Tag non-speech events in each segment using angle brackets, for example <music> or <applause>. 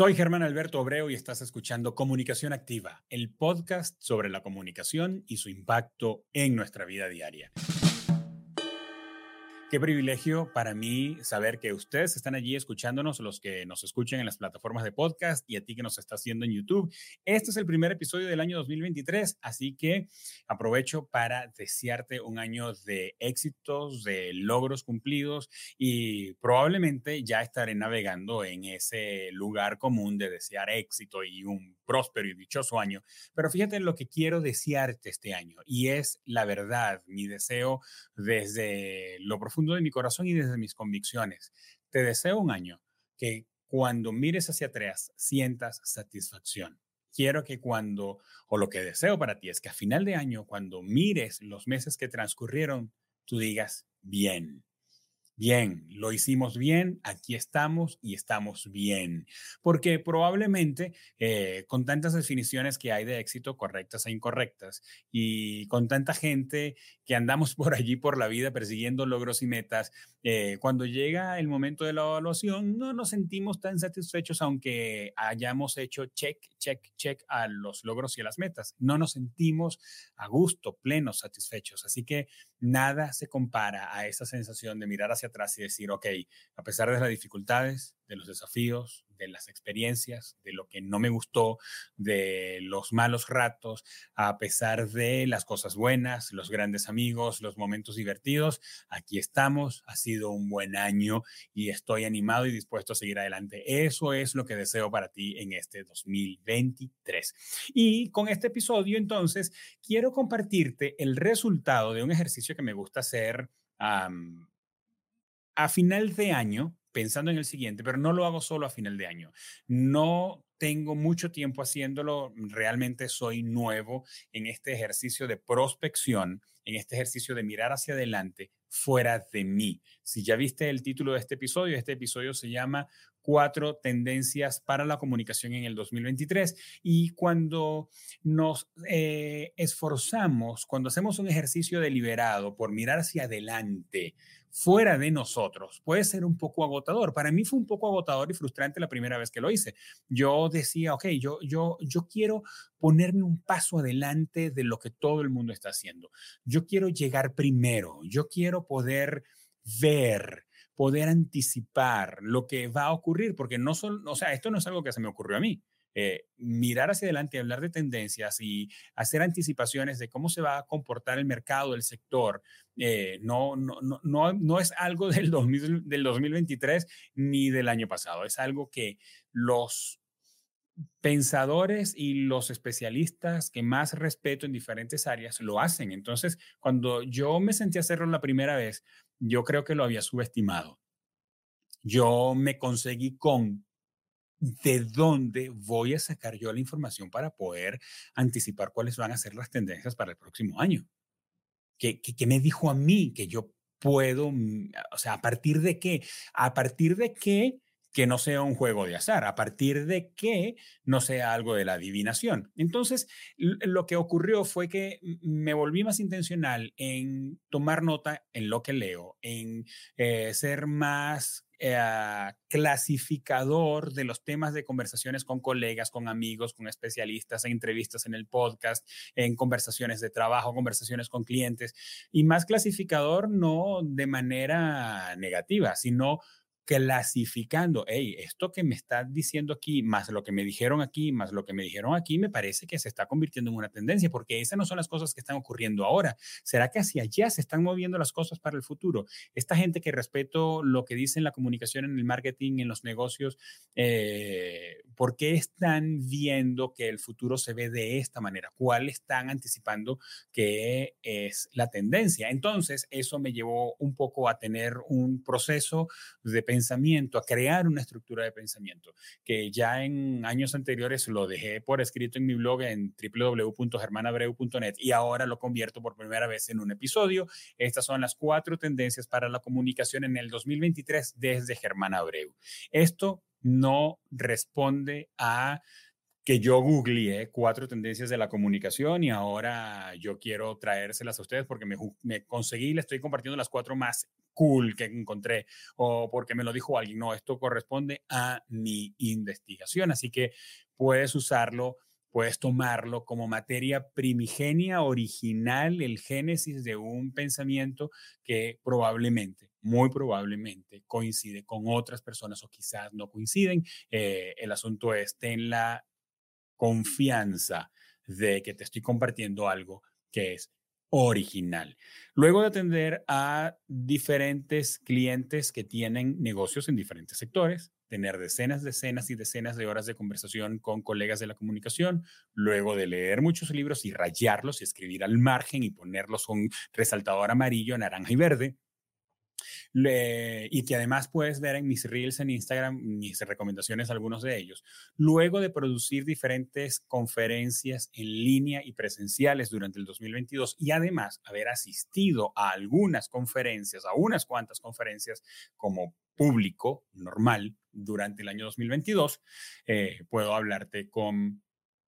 Soy Germán Alberto Obreo y estás escuchando Comunicación Activa, el podcast sobre la comunicación y su impacto en nuestra vida diaria. Qué privilegio para mí saber que ustedes están allí escuchándonos, los que nos escuchan en las plataformas de podcast y a ti que nos estás haciendo en YouTube. Este es el primer episodio del año 2023, así que aprovecho para desearte un año de éxitos, de logros cumplidos y probablemente ya estaré navegando en ese lugar común de desear éxito y un próspero y dichoso año. Pero fíjate en lo que quiero desearte este año y es la verdad, mi deseo desde lo profundo de mi corazón y desde mis convicciones. Te deseo un año que cuando mires hacia atrás sientas satisfacción. Quiero que cuando, o lo que deseo para ti es que a final de año, cuando mires los meses que transcurrieron, tú digas, bien, Bien, lo hicimos bien, aquí estamos y estamos bien. Porque probablemente eh, con tantas definiciones que hay de éxito, correctas e incorrectas, y con tanta gente que andamos <laughs> por allí por la vida persiguiendo logros y metas, eh, cuando llega el momento de la evaluación no nos sentimos tan satisfechos aunque hayamos hecho check, check, check a los logros y a las metas. No nos sentimos a gusto, plenos, satisfechos. Así que nada se compara a esa sensación de mirar hacia atrás y decir, ok, a pesar de las dificultades, de los desafíos, de las experiencias, de lo que no me gustó, de los malos ratos, a pesar de las cosas buenas, los grandes amigos, los momentos divertidos. Aquí estamos, ha sido un buen año y estoy animado y dispuesto a seguir adelante. Eso es lo que deseo para ti en este 2023. Y con este episodio, entonces, quiero compartirte el resultado de un ejercicio que me gusta hacer. A final de año, pensando en el siguiente, pero no lo hago solo a final de año. No tengo mucho tiempo haciéndolo, realmente soy nuevo en este ejercicio de prospección, en este ejercicio de mirar hacia adelante fuera de mí. Si ya viste el título de este episodio, este episodio se llama Cuatro tendencias para la comunicación en el 2023. Y cuando nos eh, esforzamos, cuando hacemos un ejercicio deliberado por mirar hacia adelante, fuera de nosotros puede ser un poco agotador. Para mí fue un poco agotador y frustrante la primera vez que lo hice. Yo decía, ok, yo, yo, yo quiero ponerme un paso adelante de lo que todo el mundo está haciendo. Yo quiero llegar primero, yo quiero poder ver, poder anticipar lo que va a ocurrir, porque no solo, o sea, esto no es algo que se me ocurrió a mí. Eh, mirar hacia adelante, hablar de tendencias y hacer anticipaciones de cómo se va a comportar el mercado, el sector, eh, no, no, no, no, es algo <laughs> del, del 2023 ni del año pasado, es algo que los pensadores y los especialistas que más respeto en diferentes áreas lo hacen. Entonces, cuando yo me sentí hacerlo la primera vez, yo creo que lo había subestimado. Yo me conseguí con de dónde voy a sacar yo la información para poder anticipar cuáles van a ser las tendencias para el próximo año. ¿Qué, me dijo a mí que yo puedo, mm, o sea, a partir de qué? A partir de qué que no sea un juego de azar, a partir de que no sea algo de la adivinación. Entonces, lo que ocurrió fue que me volví más intencional en tomar nota en lo que leo, en eh, ser más eh, clasificador de los temas de conversaciones con colegas, con amigos, con especialistas, en entrevistas en el podcast, en conversaciones de trabajo, conversaciones con clientes, y más clasificador no de manera negativa, sino clasificando, hey, esto que me está diciendo aquí, más lo que me dijeron aquí, más lo que me dijeron aquí, me parece que se está convirtiendo en una tendencia, porque esas no son las cosas que están ocurriendo ahora. ¿Será que hacia allá se están moviendo las cosas para el futuro? Esta gente que respeto lo que dice en la comunicación, en el marketing, en los negocios, eh, ¿por qué están viendo que el futuro se ve de esta manera? ¿Cuál están anticipando que es la tendencia? Entonces, eso me llevó un poco a tener un proceso de pensamiento pensamiento, a crear una estructura de pensamiento, que ya en años anteriores lo dejé por escrito en mi blog en www.germanabreu.net y ahora lo convierto por primera vez en un episodio. Estas son las cuatro tendencias para la comunicación en el 2023 desde Germán Abreu. Esto no responde a que yo googleé cuatro tendencias de la comunicación y ahora yo quiero traérselas a ustedes porque me, me conseguí le estoy compartiendo las cuatro más cool que encontré o porque me lo dijo alguien. No, esto corresponde a mi investigación, así que puedes usarlo puedes tomarlo como materia primigenia, original, el génesis de un pensamiento que probablemente, muy probablemente, coincide con otras personas o quizás no coinciden. Eh, el asunto es, ten la confianza de que te estoy compartiendo algo que es original. Luego de atender a diferentes clientes que tienen negocios en diferentes sectores, tener decenas, decenas y decenas de horas de conversación con colegas de la comunicación, luego de leer muchos libros y rayarlos y escribir al margen y ponerlos con resaltador amarillo, naranja y verde, y que además puedes ver en mis reels en Instagram, mis recomendaciones, algunos de ellos. Luego de producir diferentes conferencias en línea y presenciales durante el 2022 y además haber asistido a algunas conferencias, a unas cuantas conferencias como público normal durante el año 2022, eh, puedo hablarte con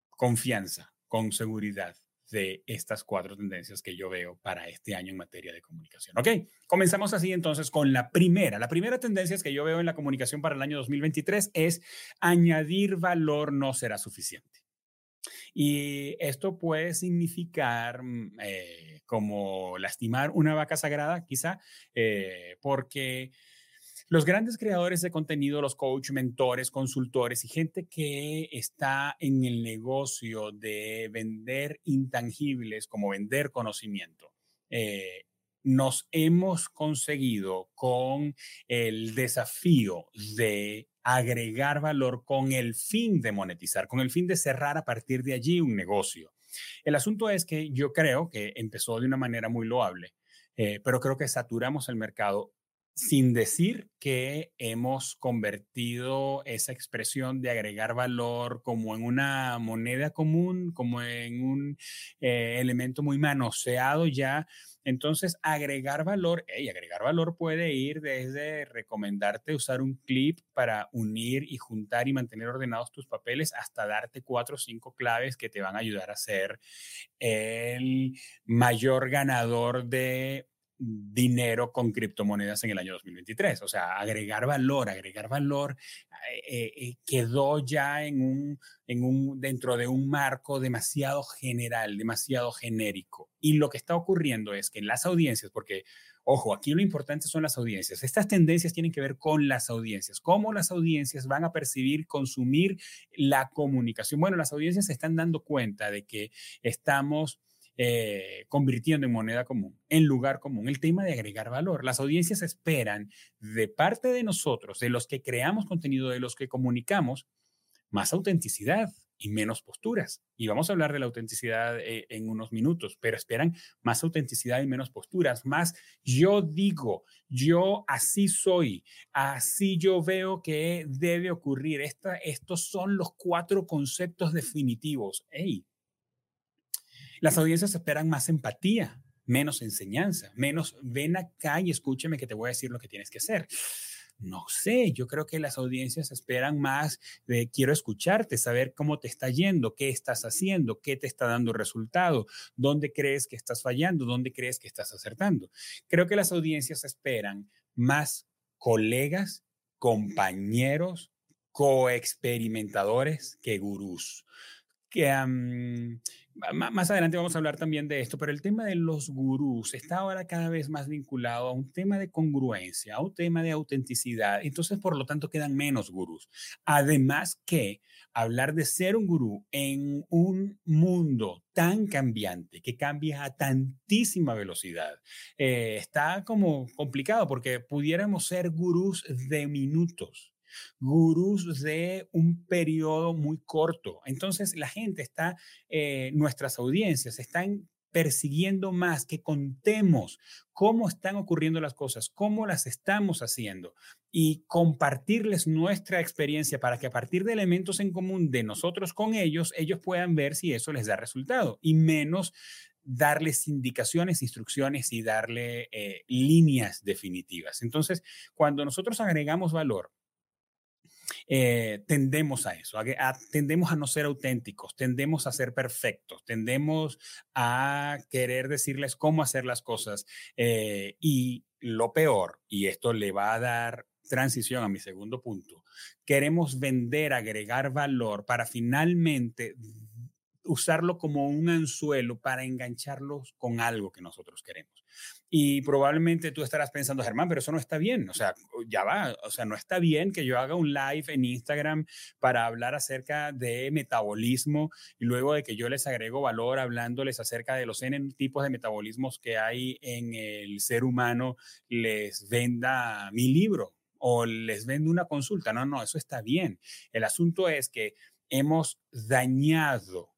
confianza, con seguridad de estas cuatro tendencias que yo veo para este año en materia de comunicación. Ok, comenzamos así entonces con la primera. La primera tendencia que yo veo en la comunicación para el año 2023 es añadir valor no será suficiente. Y esto puede significar mm, eh, como lastimar una vaca sagrada, quizá, eh, porque los grandes creadores de contenido, los coach, mentores, consultores y gente que está en el negocio de vender intangibles como vender conocimiento, eh, nos hemos conseguido con el desafío de agregar valor con el fin de monetizar, con el fin de cerrar a partir de allí un negocio. El asunto es que yo creo que empezó de una manera muy loable, eh, pero creo que saturamos el mercado sin decir que hemos convertido esa expresión de agregar valor como en una moneda común, como en un eh, elemento muy manoseado ya. Entonces, agregar valor, y agregar valor puede ir desde recomendarte usar un clip para unir y juntar y mantener ordenados tus papeles hasta darte cuatro o cinco claves que te van a ayudar a ser el mayor ganador de dinero con criptomonedas en el año 2023. O sea, agregar valor, agregar valor eh, eh, quedó ya en un, en un, dentro de un marco demasiado general, demasiado genérico. Y lo que está ocurriendo es que en las audiencias, porque, ojo, aquí lo importante son las audiencias. Estas tendencias tienen que ver con las audiencias. ¿Cómo las audiencias van a percibir, consumir la comunicación? Bueno, las audiencias se están dando cuenta de que estamos eh, convirtiendo en moneda común, en lugar común, el tema de agregar valor. Las audiencias esperan de parte de nosotros, de los que creamos contenido, de los que comunicamos, más autenticidad y menos posturas. Y vamos a hablar de la autenticidad eh, en unos minutos, pero esperan más autenticidad y menos posturas, más yo digo, yo así soy, así yo veo que debe ocurrir. Esta, estos son los cuatro conceptos definitivos. Hey, las audiencias esperan más empatía, menos enseñanza, menos ven acá y escúcheme que te voy a decir lo que tienes que hacer. No sé, yo creo que las audiencias esperan más de quiero escucharte, saber cómo te está yendo, qué estás haciendo, qué te está dando resultado, dónde crees que estás fallando, dónde crees que estás acertando. Creo que las audiencias esperan más colegas, compañeros, coexperimentadores que gurús. Que, más adelante vamos a hablar también de esto, pero el tema de los gurús está ahora cada vez más vinculado a un tema de congruencia, a un tema de autenticidad. Entonces, por lo tanto, quedan menos gurús. Además que hablar de ser un gurú en un mundo tan cambiante, que cambia a tantísima velocidad, eh, está como complicado porque pudiéramos ser gurús de minutos gurús de un periodo muy corto. Entonces la gente está, eh, nuestras audiencias están persiguiendo más, que contemos cómo están ocurriendo las cosas, cómo las estamos haciendo y compartirles nuestra experiencia para que a partir de elementos en común de nosotros con ellos, ellos puedan ver si eso les da resultado y menos darles indicaciones, instrucciones y darle eh, líneas definitivas. Entonces, cuando nosotros agregamos valor, eh, tendemos a eso, tendemos a no ser auténticos, tendemos a ser perfectos, tendemos a querer decirles cómo hacer las cosas. Eh, y lo peor, y esto le va a dar transición a mi segundo punto, queremos vender, agregar valor para finalmente usarlo como un anzuelo para engancharlos con algo que nosotros queremos. Y probablemente tú estarás pensando, Germán, pero eso no está bien. O sea, ya va. O sea, no está bien que yo haga un live en Instagram para hablar acerca de metabolismo y luego de que yo les agrego valor hablándoles acerca de los N tipos de metabolismos que hay en el ser humano, les venda mi libro o les venda una consulta. No, no, eso está bien. El asunto es que hemos dañado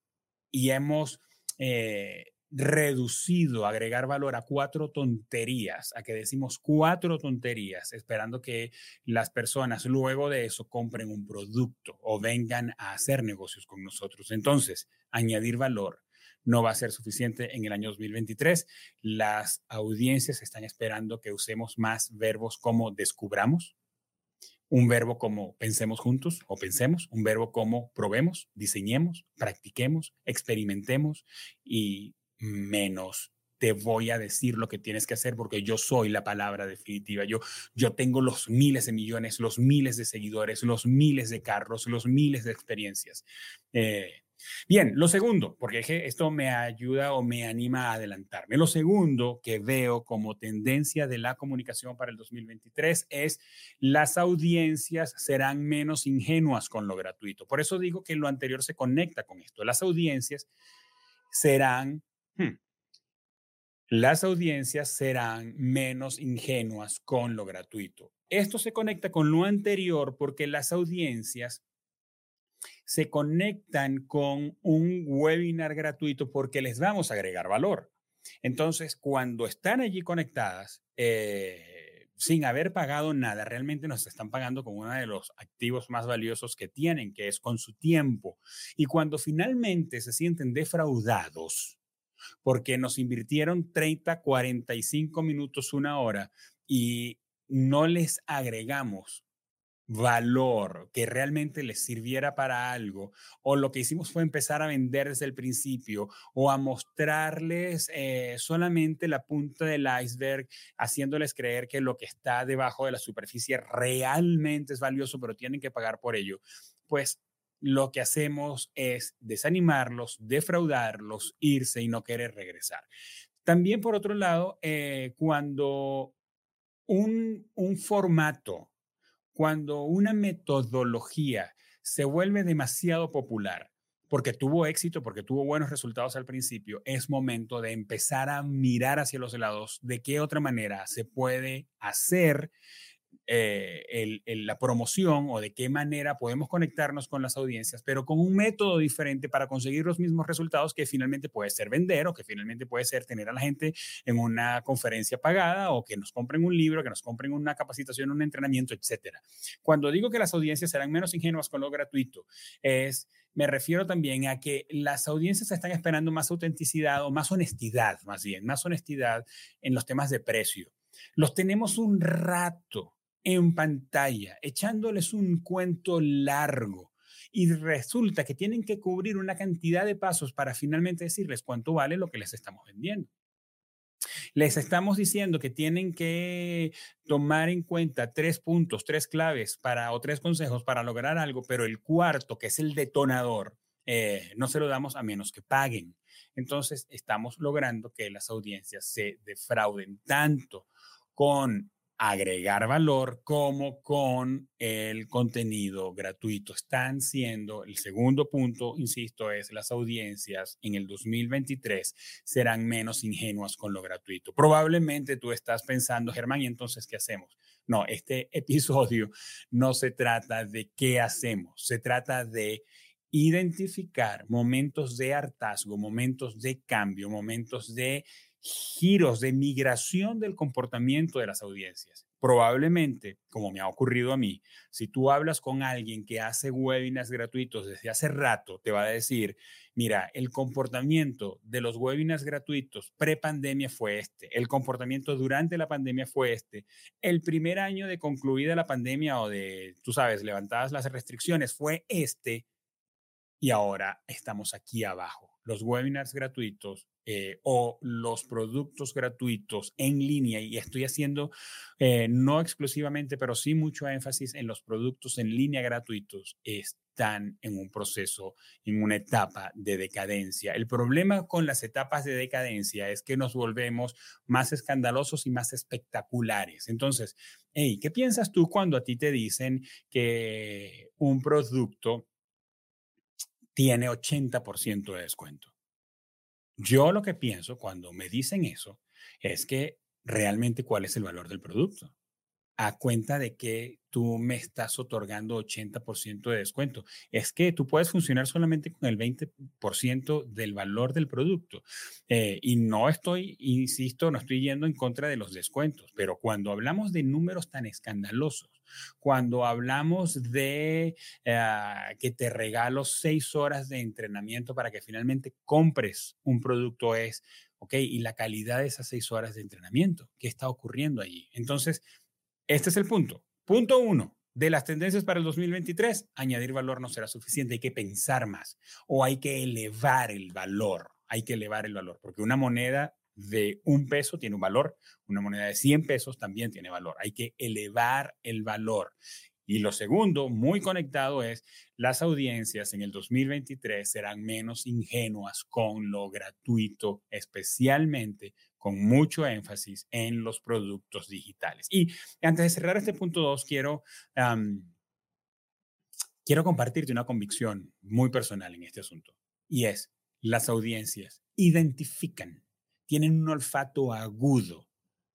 y hemos eh, reducido agregar valor a cuatro tonterías, a que decimos cuatro tonterías, esperando que las personas luego de eso compren un producto o vengan a hacer negocios con nosotros. Entonces, añadir valor no va a ser suficiente en el año 2023. Las audiencias están esperando que usemos más verbos como descubramos, un verbo como pensemos juntos o pensemos, un verbo como probemos, diseñemos, practiquemos, experimentemos y menos te voy a decir lo que tienes que hacer porque yo soy la palabra definitiva. Yo, yo tengo los miles de millones, los miles de seguidores, los miles de carros, los miles de experiencias. Eh, Bien, lo segundo, porque esto me ayuda o me anima a adelantarme. Lo segundo que veo como tendencia de la comunicación para el 2023 es las audiencias serán menos ingenuas con lo gratuito. Por eso digo que lo anterior se conecta con esto. Las audiencias serán... Hmm, las audiencias serán menos ingenuas con lo gratuito. Esto se conecta con lo anterior porque las audiencias se conectan con un webinar gratuito porque les vamos a agregar valor. Entonces, cuando están allí conectadas, eh, sin haber pagado nada, realmente nos están pagando con uno de los activos más valiosos que tienen, que es con su tiempo. Y cuando finalmente se sienten defraudados, porque nos invirtieron 30, 45 minutos, una hora, y no les agregamos valor que realmente les sirviera para algo, o lo que hicimos fue empezar a vender desde el principio o a mostrarles eh, solamente la punta del iceberg, haciéndoles creer que lo que está debajo de la superficie realmente es valioso, pero tienen que pagar por ello, pues lo que hacemos es desanimarlos, defraudarlos, irse y no querer regresar. También, por otro lado, eh, cuando un, un formato cuando una metodología se vuelve demasiado popular, porque tuvo éxito, porque tuvo buenos resultados al principio, es momento de empezar a mirar hacia los lados de qué otra manera se puede hacer eh, la promoción o de qué manera podemos conectarnos con las audiencias, pero con un método diferente para conseguir los mismos resultados que finalmente puede ser vender o que finalmente puede ser tener a la gente en una conferencia pagada o que nos compren un libro, que nos compren una capacitación, un entrenamiento, etcétera. Cuando digo que las audiencias serán menos ingenuas con lo gratuito, es me refiero también a que las audiencias están esperando más autenticidad o más honestidad, más bien, más honestidad en los temas de precio. Los tenemos un rato en pantalla, echándoles un cuento largo. Y resulta que tienen que cubrir una cantidad de pasos para finalmente decirles cuánto vale lo que les estamos vendiendo. Les estamos diciendo que tienen que tomar en cuenta tres puntos, tres claves para, o tres consejos para lograr algo, pero el cuarto, que es el detonador, eh, no se lo damos a menos que paguen. Entonces, estamos logrando que las audiencias se defrauden tanto con agregar valor como con el contenido gratuito. Están siendo, el segundo punto, insisto, es las audiencias en el 2023 serán menos ingenuas con lo gratuito. Probablemente tú estás pensando, Germán, ¿y entonces qué hacemos? No, este <laughs> episodio no se trata de qué hacemos, se trata de identificar momentos de hartazgo, momentos de cambio, momentos de giros de migración del comportamiento de las audiencias. Probablemente, como me ha ocurrido a mí, si tú hablas con alguien que hace webinars gratuitos desde hace rato, te va a decir, mira, el comportamiento de los webinars gratuitos pre-pandemia fue este, el comportamiento durante la pandemia fue este, el primer año de concluida la pandemia o de, tú sabes, levantadas las restricciones fue este, y ahora estamos aquí abajo. Los webinars gratuitos eh, o los productos gratuitos en línea, y estoy haciendo eh, no exclusivamente, pero sí mucho énfasis en los productos en línea gratuitos, están en un proceso, en una etapa de decadencia. El problema con las etapas de decadencia es que nos volvemos más escandalosos y más espectaculares. Entonces, hey, ¿qué piensas tú cuando a ti te dicen que un producto tiene 80% de descuento? Yo lo que pienso cuando me dicen eso es que realmente cuál es el valor del producto a cuenta de que tú me estás otorgando 80% de descuento. Es que tú puedes funcionar solamente con el 20% del valor del producto. Eh, y no estoy, insisto, no estoy yendo en contra de los descuentos, pero cuando hablamos de números tan escandalosos, cuando hablamos de ah, que te regalo seis horas de entrenamiento para que finalmente compres un producto es, ok, y la calidad de esas seis horas de entrenamiento, ¿qué está ocurriendo allí? Entonces, este es el punto. Punto uno. De las tendencias para el 2023, añadir valor no será suficiente, hay que pensar más o hay que elevar el valor, hay que elevar el valor, porque una moneda de un peso tiene un valor, una moneda de 100 pesos también tiene valor, hay que elevar el valor. Y lo segundo, muy conectado, es las audiencias en el 2023 serán menos ingenuas con lo gratuito, especialmente con mucho énfasis en los productos digitales. Y antes de cerrar este punto 2, quiero, quiero compartirte una convicción muy personal en este asunto. Y es, las audiencias identifican, tienen un olfato agudo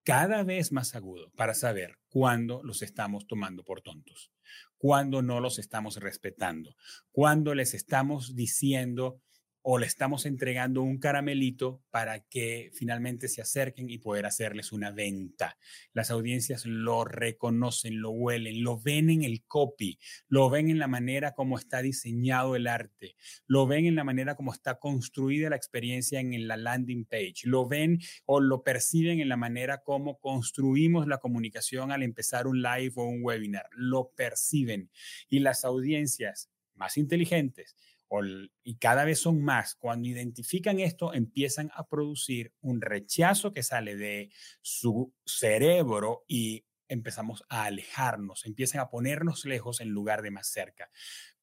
cada vez más agudo para saber cuándo los estamos tomando por tontos, cuándo no los estamos respetando, cuándo les estamos diciendo o le estamos entregando un caramelito para que finalmente se acerquen y poder hacerles una venta. Las audiencias lo reconocen, lo huelen, lo ven en el copy, lo ven en la manera como está diseñado el arte, lo ven en la manera como está construida la experiencia en la landing page, lo ven o lo perciben en la manera como construimos la comunicación al empezar un live o un webinar, lo perciben. Y las audiencias más inteligentes, y cada vez son más, cuando identifican esto, empiezan a producir un rechazo que sale de su cerebro y empezamos a alejarnos, empiezan a ponernos lejos en lugar de más cerca.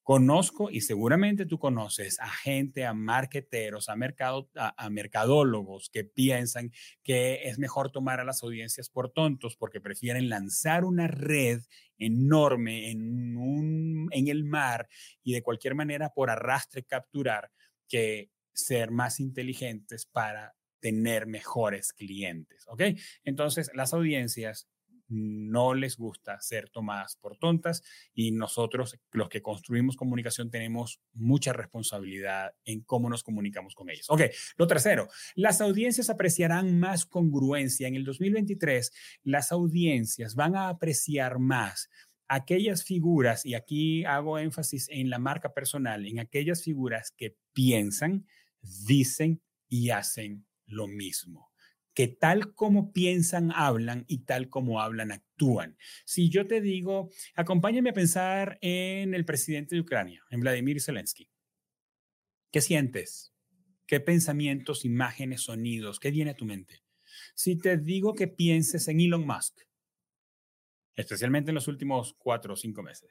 Conozco y seguramente tú conoces a gente, a marqueteros, a, mercadólogos que piensan que es mejor tomar a las audiencias por tontos porque prefieren lanzar una red enorme en, en el mar y de cualquier manera por arrastre capturar que ser más inteligentes para tener mejores clientes, ¿ok? Entonces, las audiencias no les gusta ser tomadas por tontas y nosotros, los que construimos comunicación, tenemos mucha responsabilidad en cómo nos comunicamos con ellos. Ok, lo tercero, las audiencias apreciarán más congruencia. En el 2023, las audiencias van a apreciar más aquellas figuras, y aquí hago énfasis en la marca personal, en aquellas figuras que piensan, dicen y hacen lo mismo que tal como piensan, hablan y tal como hablan, actúan. Si yo te digo, acompáñame a pensar en el presidente de Ucrania, en Vladimir Zelensky, ¿qué sientes? ¿Qué pensamientos, imágenes, sonidos? ¿Qué viene a tu mente? Si te digo que pienses en Elon Musk, especialmente en los últimos cuatro o cinco meses,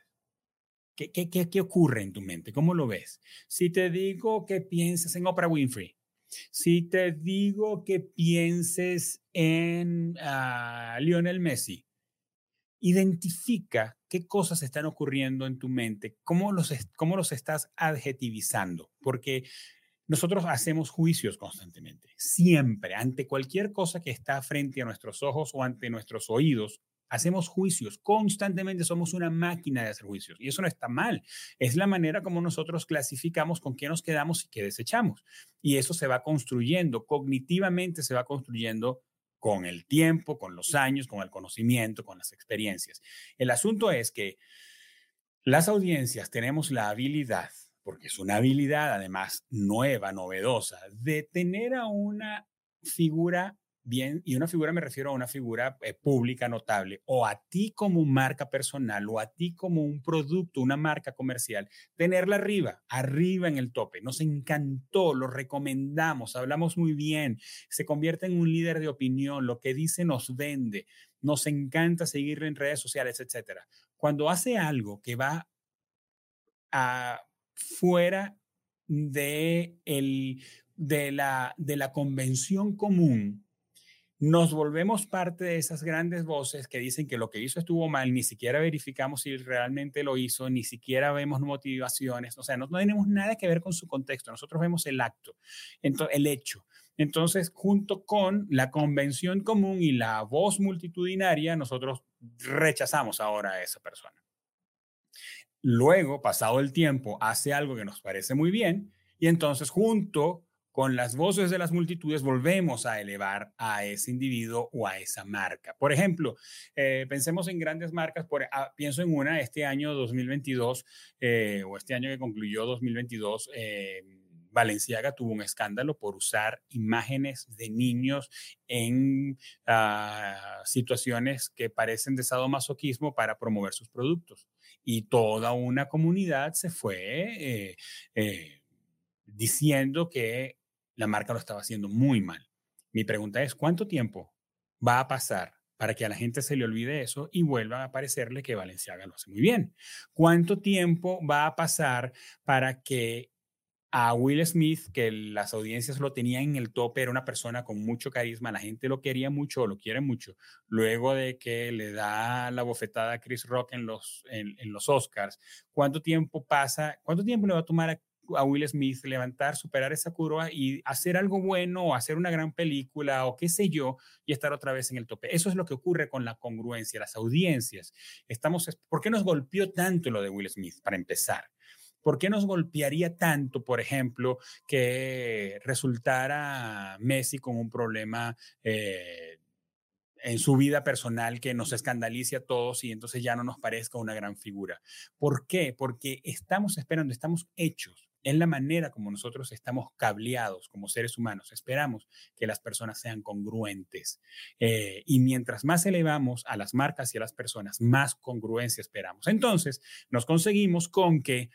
¿qué, qué, qué, ocurre en tu mente? ¿Cómo lo ves? Si te digo que pienses en Oprah Winfrey, si te digo que pienses en ah, Lionel Messi, identifica qué cosas están ocurriendo en tu mente, cómo los, cómo los estás adjetivizando, porque nosotros hacemos juicios constantemente, siempre, ante cualquier cosa que está frente a nuestros ojos o ante nuestros oídos, Hacemos juicios, constantemente somos una máquina de hacer juicios y eso no está mal. Es la manera como nosotros clasificamos con qué nos quedamos y qué desechamos. Y eso se va construyendo, cognitivamente se va construyendo con el tiempo, con los años, con el conocimiento, con las experiencias. El asunto es que las audiencias tenemos la habilidad, porque es una habilidad además nueva, novedosa, de tener a una figura bien, y una figura me refiero a una figura eh, pública notable, o a ti como marca personal, o a ti como un producto, una marca comercial, tenerla arriba, arriba en el tope. Nos encantó, lo recomendamos, hablamos muy bien, se convierte en un líder de opinión, lo que dice nos vende, nos encanta seguirlo en redes sociales, etcétera. Cuando hace algo que va a, fuera de, el, de, la, de la convención común, nos volvemos parte de esas grandes voces que dicen que lo que hizo estuvo mal, ni siquiera verificamos si realmente lo hizo, ni siquiera vemos motivaciones, o sea, no, tenemos nada que ver con su contexto, nosotros vemos el acto, el hecho. Entonces, junto con la convención común y la voz multitudinaria, nosotros rechazamos ahora a esa persona. Luego, pasado el tiempo, hace algo que nos parece muy bien y entonces junto con las voces de las multitudes volvemos a elevar a ese individuo o a esa marca. Por ejemplo, eh, pensemos en grandes marcas, por, ah, pienso en una, este año 2022 eh, o este año que concluyó 2022. Eh, Valenciaga tuvo un escándalo por usar imágenes de niños en ah, situaciones que parecen de sadomasoquismo para promover sus productos. Y toda una comunidad se fue diciendo que la marca lo estaba haciendo muy mal. Mi pregunta es, ¿cuánto tiempo va a pasar para que a la gente se le olvide eso y vuelva a parecerle que Valenciaga lo hace muy bien? ¿Cuánto tiempo va a pasar para que a Will Smith, que las audiencias lo tenían en el tope, era una persona con mucho carisma, la gente lo quería mucho lo quiere mucho, luego de que le da la bofetada a Chris Rock en los, en los Oscars, ¿cuánto tiempo pasa, cuánto tiempo le va a tomar a a Will Smith levantar, superar esa curva y hacer algo bueno o hacer una gran película o qué sé yo y estar otra vez en el tope. Eso es lo que ocurre con la congruencia, las audiencias. Estamos, ¿Por qué nos golpeó tanto lo de Will Smith? Para empezar. ¿Por qué nos golpearía tanto, por ejemplo, que resultara Messi con un problema eh, en su vida personal que nos escandalice a todos y entonces ya no nos parezca una gran figura? ¿Por qué? Porque estamos esperando, estamos hechos es la manera como nosotros estamos cableados como seres humanos. Esperamos que las personas sean congruentes. Eh, y mientras más elevamos a las marcas y a las personas, más congruencia esperamos. Entonces, nos conseguimos con que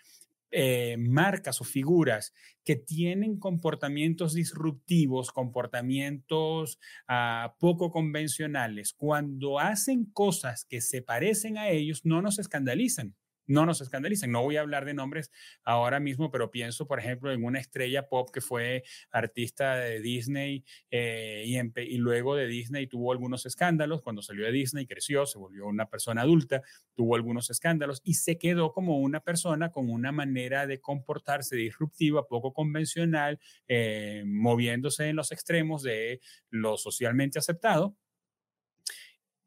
eh, marcas o figuras que tienen comportamientos disruptivos, comportamientos ah, poco convencionales, cuando hacen cosas que se parecen a ellos, no nos escandalizan no nos escandalicen. No voy a hablar de nombres ahora mismo, pero pienso, por ejemplo, en una estrella pop que fue artista de Disney eh, y, y, luego de Disney tuvo algunos escándalos. Cuando salió de Disney creció, se volvió una persona adulta, tuvo algunos escándalos y se quedó como una persona con una manera de comportarse disruptiva, poco convencional, eh, moviéndose en los extremos de lo socialmente aceptado.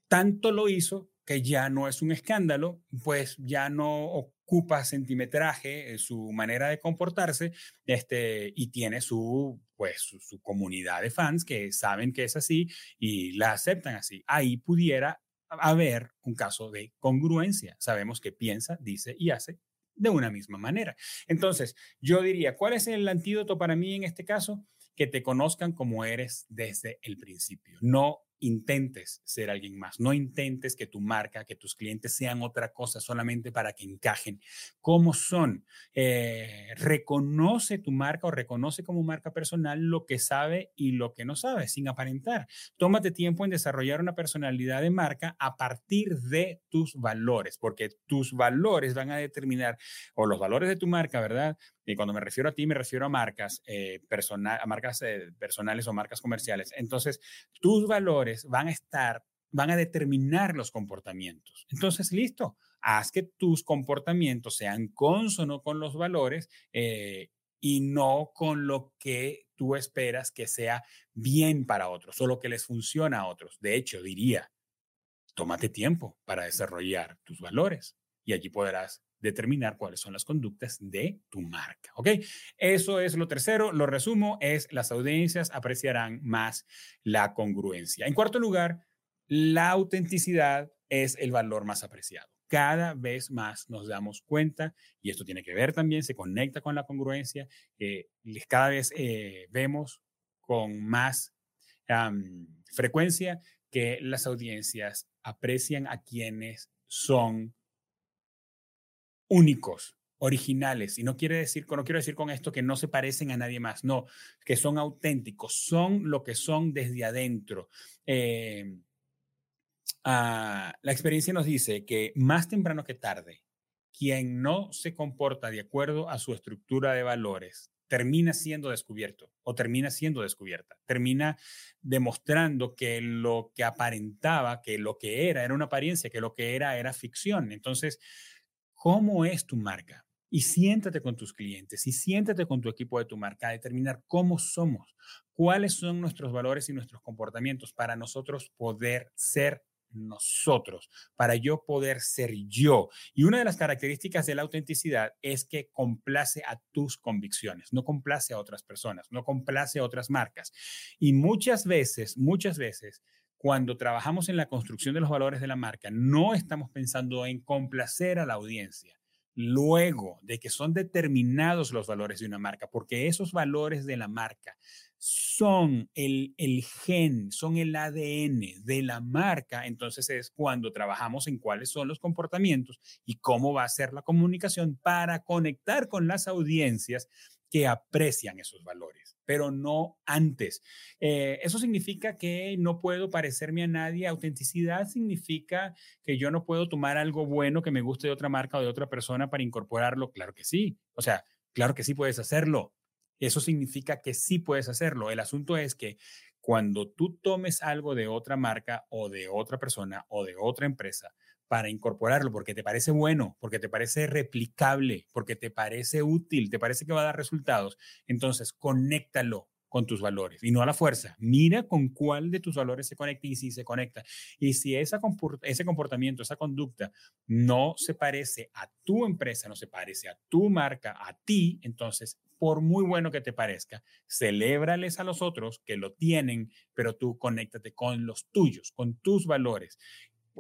Tanto lo hizo que ya no es un escándalo, pues ya no ocupa centimetraje en su manera de comportarse este, y tiene su, pues, su, comunidad de fans que saben que es así y la aceptan así. Ahí pudiera haber un caso de congruencia. Sabemos que piensa, dice y hace de una misma manera. Entonces, yo diría, ¿cuál es el antídoto para mí en este caso? Que te conozcan como eres desde el principio, no intentes ser alguien más, no intentes que tu marca, que tus clientes sean otra cosa solamente para que encajen. ¿Cómo son? Eh, reconoce tu marca o reconoce como marca personal lo que sabe y lo que no sabe, sin aparentar. Tómate tiempo en desarrollar una personalidad de marca a partir de tus valores, porque tus valores van a determinar, o los valores de tu marca, ¿verdad? Y cuando me refiero a ti, me refiero a marcas, eh, a marcas eh, personales o marcas comerciales. Entonces, tus valores van a estar, van a determinar los comportamientos. Entonces, listo, haz que tus comportamientos sean consono con los valores eh, y no con lo que tú esperas que sea bien para otros o lo que les funciona a otros. De hecho, diría, tómate tiempo para desarrollar tus valores y allí podrás determinar cuáles son las conductas de tu marca. ¿Ok? Eso es lo tercero. Lo resumo, es las audiencias apreciarán más la congruencia. En cuarto lugar, la autenticidad es el valor más apreciado. Cada vez más nos damos cuenta, y esto tiene que ver también, se conecta con la congruencia, eh, cada vez eh, vemos con más frecuencia que las audiencias aprecian a quienes son únicos, originales. Y no quiere decir, no quiero decir con esto que no se parecen a nadie más, no, que son auténticos, son lo que son desde adentro. Eh, ah, la experiencia nos dice que más temprano que tarde, quien no se comporta de acuerdo a su estructura de valores termina siendo descubierto o termina siendo descubierta, termina demostrando que lo que aparentaba, que lo que era, era una apariencia, que lo que era era ficción. Entonces, cómo es tu marca. Y siéntate con tus clientes y siéntate con tu equipo de tu marca a determinar cómo somos, cuáles son nuestros valores y nuestros comportamientos para nosotros poder ser nosotros, para yo poder ser yo. Y una de las características de la autenticidad es que complace a tus convicciones, no complace a otras personas, no complace a otras marcas. Y muchas veces, muchas veces, cuando trabajamos en la construcción de los valores de la marca, no estamos pensando en complacer a la audiencia luego de que son determinados los valores de una marca, porque esos valores de la marca son el, gen, son el ADN de la marca, entonces es cuando trabajamos en cuáles son los comportamientos y cómo va a ser la comunicación para conectar con las audiencias que aprecian esos valores, pero no antes. Eh, eso significa que no puedo parecerme a nadie. Autenticidad significa que yo no puedo tomar algo bueno que me guste de otra marca o de otra persona para incorporarlo. Claro que sí. O sea, claro que sí puedes hacerlo. Eso significa que sí puedes hacerlo. El asunto es que cuando tú tomes algo de otra marca o de otra persona o de otra empresa para incorporarlo porque te parece bueno, porque te parece replicable, porque te parece útil, te parece que va a dar resultados, entonces conéctalo con tus valores y no a la fuerza. Mira con cuál de tus valores se conecta y si se conecta. Y si esa, ese comportamiento, esa conducta no se parece a tu empresa, no se parece a tu marca, a ti, entonces, por muy bueno que te parezca, celébrales a los otros que lo tienen, pero tú conéctate con los tuyos, con tus valores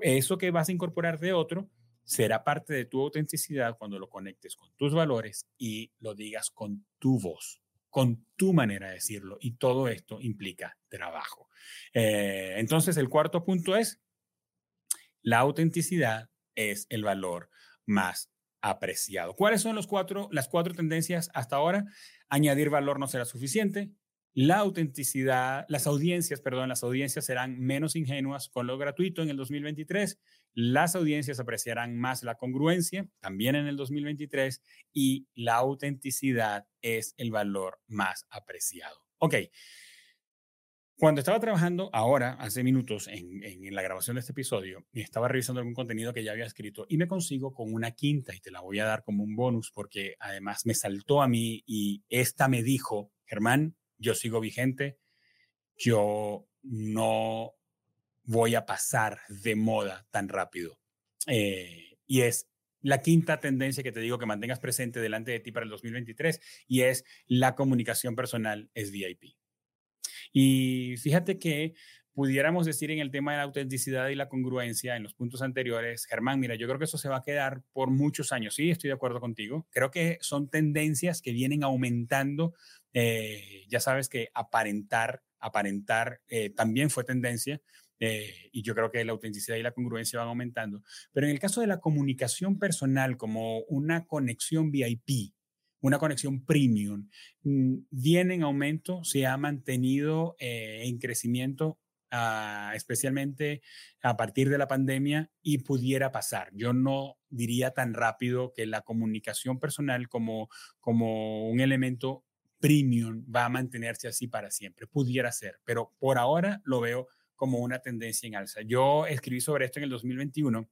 eso que vas a incorporar de otro será parte de tu autenticidad cuando lo conectes con tus valores y lo digas con tu voz, con tu manera de decirlo. Y todo esto implica trabajo. Eh, entonces, el cuarto punto es, la autenticidad es el valor más apreciado. ¿Cuáles son los cuatro, las cuatro tendencias hasta ahora? Añadir valor no será suficiente, la autenticidad, las audiencias, perdón, las audiencias serán menos ingenuas con lo gratuito en el 2023, las audiencias apreciarán más la congruencia también en el 2023 y la autenticidad es el valor más apreciado. Ok. Cuando estaba trabajando ahora, hace minutos, en, en, la grabación de este episodio, estaba revisando algún contenido que ya había escrito y me consigo con una quinta y te la voy a dar como un bonus porque además me saltó a mí y esta me dijo, Germán, yo sigo vigente, yo no voy a pasar de moda tan rápido. Eh, y es la quinta tendencia que te digo que mantengas presente delante de ti para el 2023 y es la comunicación personal es VIP. Y fíjate que pudiéramos decir en el tema de la autenticidad y la congruencia en los puntos anteriores, Germán, mira, yo creo que eso se va a quedar por muchos años. Sí, estoy de acuerdo contigo. Creo que son tendencias que vienen aumentando eh, ya sabes que aparentar, aparentar eh, también fue tendencia. Eh, y yo creo que la autenticidad y la congruencia van aumentando. Pero en el caso de la comunicación personal como una conexión VIP, una conexión premium, mm, viene en aumento, se ha mantenido en crecimiento, ah, especialmente a partir de la pandemia, y pudiera pasar. Yo no diría tan rápido que la comunicación personal como, como un elemento premium va a mantenerse así para siempre. Pudiera ser, pero por ahora lo veo como una tendencia en alza. Yo escribí sobre esto en el 2021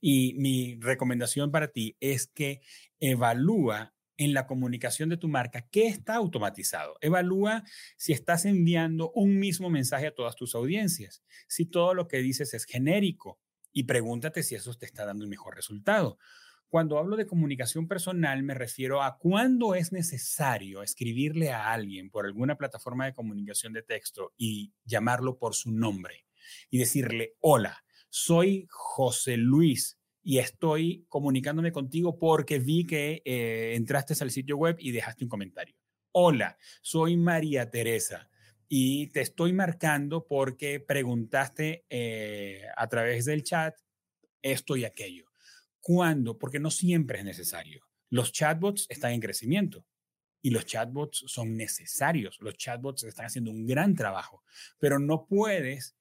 y mi recomendación para ti es que evalúa en la comunicación de tu marca qué está automatizado. Evalúa si estás enviando un mismo mensaje a todas tus audiencias, si todo lo que dices es genérico y pregúntate si eso te está dando el mejor resultado. Cuando hablo de comunicación personal, me refiero a cuándo es necesario escribirle a alguien por alguna plataforma de comunicación de texto y llamarlo por su nombre y decirle, hola, soy José Luis y estoy comunicándome contigo porque vi que eh, entraste al sitio web y dejaste un comentario. Hola, soy María Teresa y te estoy marcando porque preguntaste eh, a través del chat esto y aquello. ¿Cuándo? Porque no siempre es necesario. Los chatbots están en crecimiento y los chatbots son necesarios. Los chatbots están haciendo un gran trabajo, pero no puedes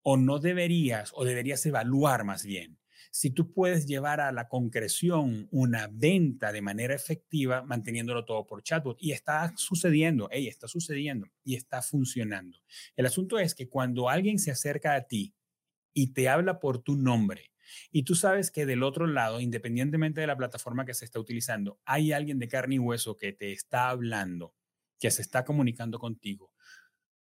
o no deberías o deberías evaluar más bien si tú puedes llevar a la concreción una venta de manera efectiva manteniéndolo todo por chatbot. Y está sucediendo, hey, está sucediendo y está funcionando. El asunto es que cuando alguien se acerca a ti y te habla por tu nombre, y tú sabes que del otro lado, independientemente de la plataforma que se está utilizando, hay alguien de carne y hueso que te está hablando, que se está comunicando contigo.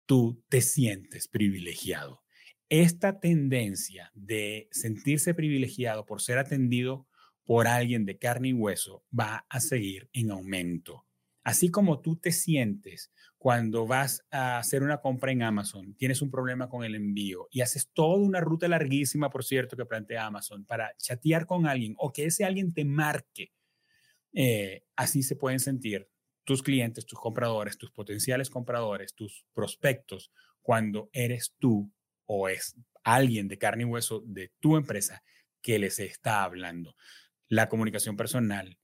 Tú te sientes privilegiado. Esta tendencia de sentirse privilegiado por ser atendido por alguien de carne y hueso va a seguir en aumento. Así como tú te sientes cuando vas a hacer una compra en Amazon, tienes un problema con el envío y haces toda una ruta larguísima, por cierto, que plantea Amazon para chatear con alguien o que ese alguien te marque, eh, así se pueden sentir tus clientes, tus compradores, tus potenciales compradores, tus prospectos, cuando eres tú o es alguien de carne y hueso de tu empresa que les está hablando. La comunicación personal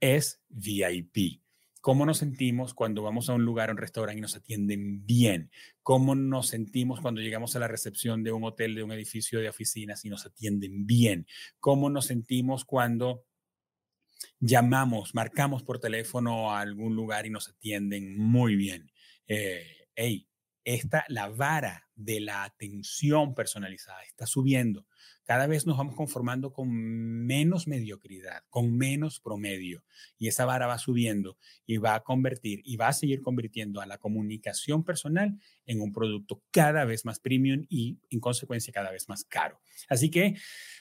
es VIP cómo nos sentimos cuando vamos a un lugar, a un restaurante y nos atienden bien, cómo nos sentimos cuando llegamos a la recepción de un hotel, de un edificio de oficinas y nos atienden bien, cómo nos sentimos cuando llamamos, marcamos por teléfono a algún lugar y nos atienden muy bien. Eh, hey, esta, la vara de la atención personalizada está subiendo. Cada vez nos vamos conformando con menos mediocridad, con menos promedio. Y esa vara va subiendo y va a convertir y va a seguir convirtiendo a la comunicación personal en un producto cada vez más premium y en consecuencia cada vez más caro. Así que,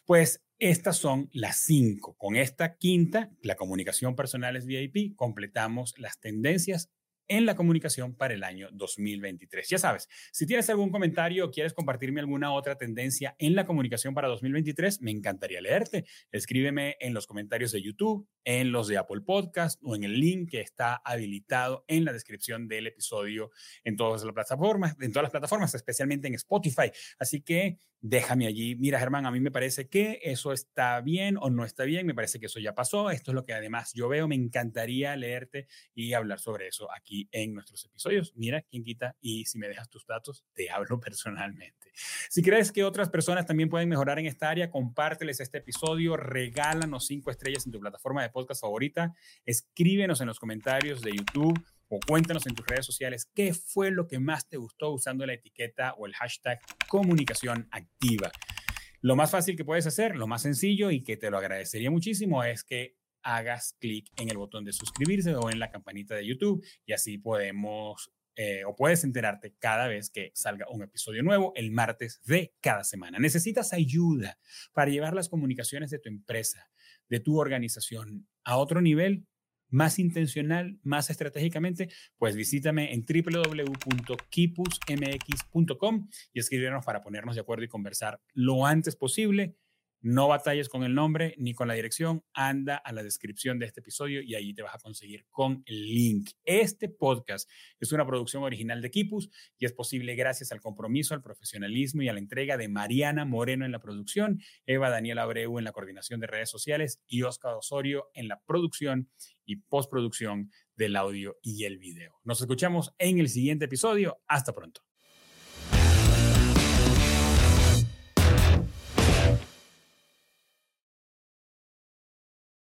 pues, estas son las cinco. Con esta quinta, la comunicación personal es VIP, completamos las tendencias en la comunicación para el año 2023. Ya sabes, si tienes algún comentario o quieres compartirme alguna otra tendencia en la comunicación para 2023, me encantaría leerte. Escríbeme en los comentarios de YouTube, en los de Apple Podcast o en el link que está habilitado en la descripción del episodio en todas las plataformas, en todas las plataformas, especialmente en Spotify. Así que déjame allí. Mira, Germán, a mí me parece que eso está bien o no está bien. Me parece que eso ya pasó. Esto es lo que además yo veo. Me encantaría leerte y hablar sobre eso aquí en nuestros episodios. Mira, quién quita. Y si me dejas tus datos, te hablo <laughs> personalmente. Si crees que otras personas también pueden mejorar en esta área, compárteles este episodio, regálanos cinco estrellas en tu plataforma de podcast favorita, escríbenos en los comentarios de YouTube o cuéntanos en tus redes sociales qué fue lo que más te gustó usando la etiqueta o el hashtag comunicación activa. Lo más fácil que puedes hacer, lo más sencillo y que te lo agradecería muchísimo es que hagas clic en el botón de suscribirse o en la campanita de YouTube y así podemos eh, o puedes enterarte cada vez que salga un episodio nuevo el martes de cada semana. Necesitas ayuda para llevar las comunicaciones de tu empresa, de tu organización a otro nivel más intencional, más estratégicamente, pues visítame en www.kipusmx.com y escríbenos para ponernos de acuerdo y conversar lo antes posible no batalles con el nombre ni con la dirección, anda a la descripción de este episodio y ahí te vas a conseguir con el link. Este podcast es una producción original de Kipus y es posible gracias al compromiso, al profesionalismo y a la entrega de Mariana Moreno en la producción, Eva Daniela Abreu en la coordinación de redes sociales y Oscar Osorio en la producción y postproducción del audio y el video. Nos escuchamos en el siguiente episodio. Hasta pronto.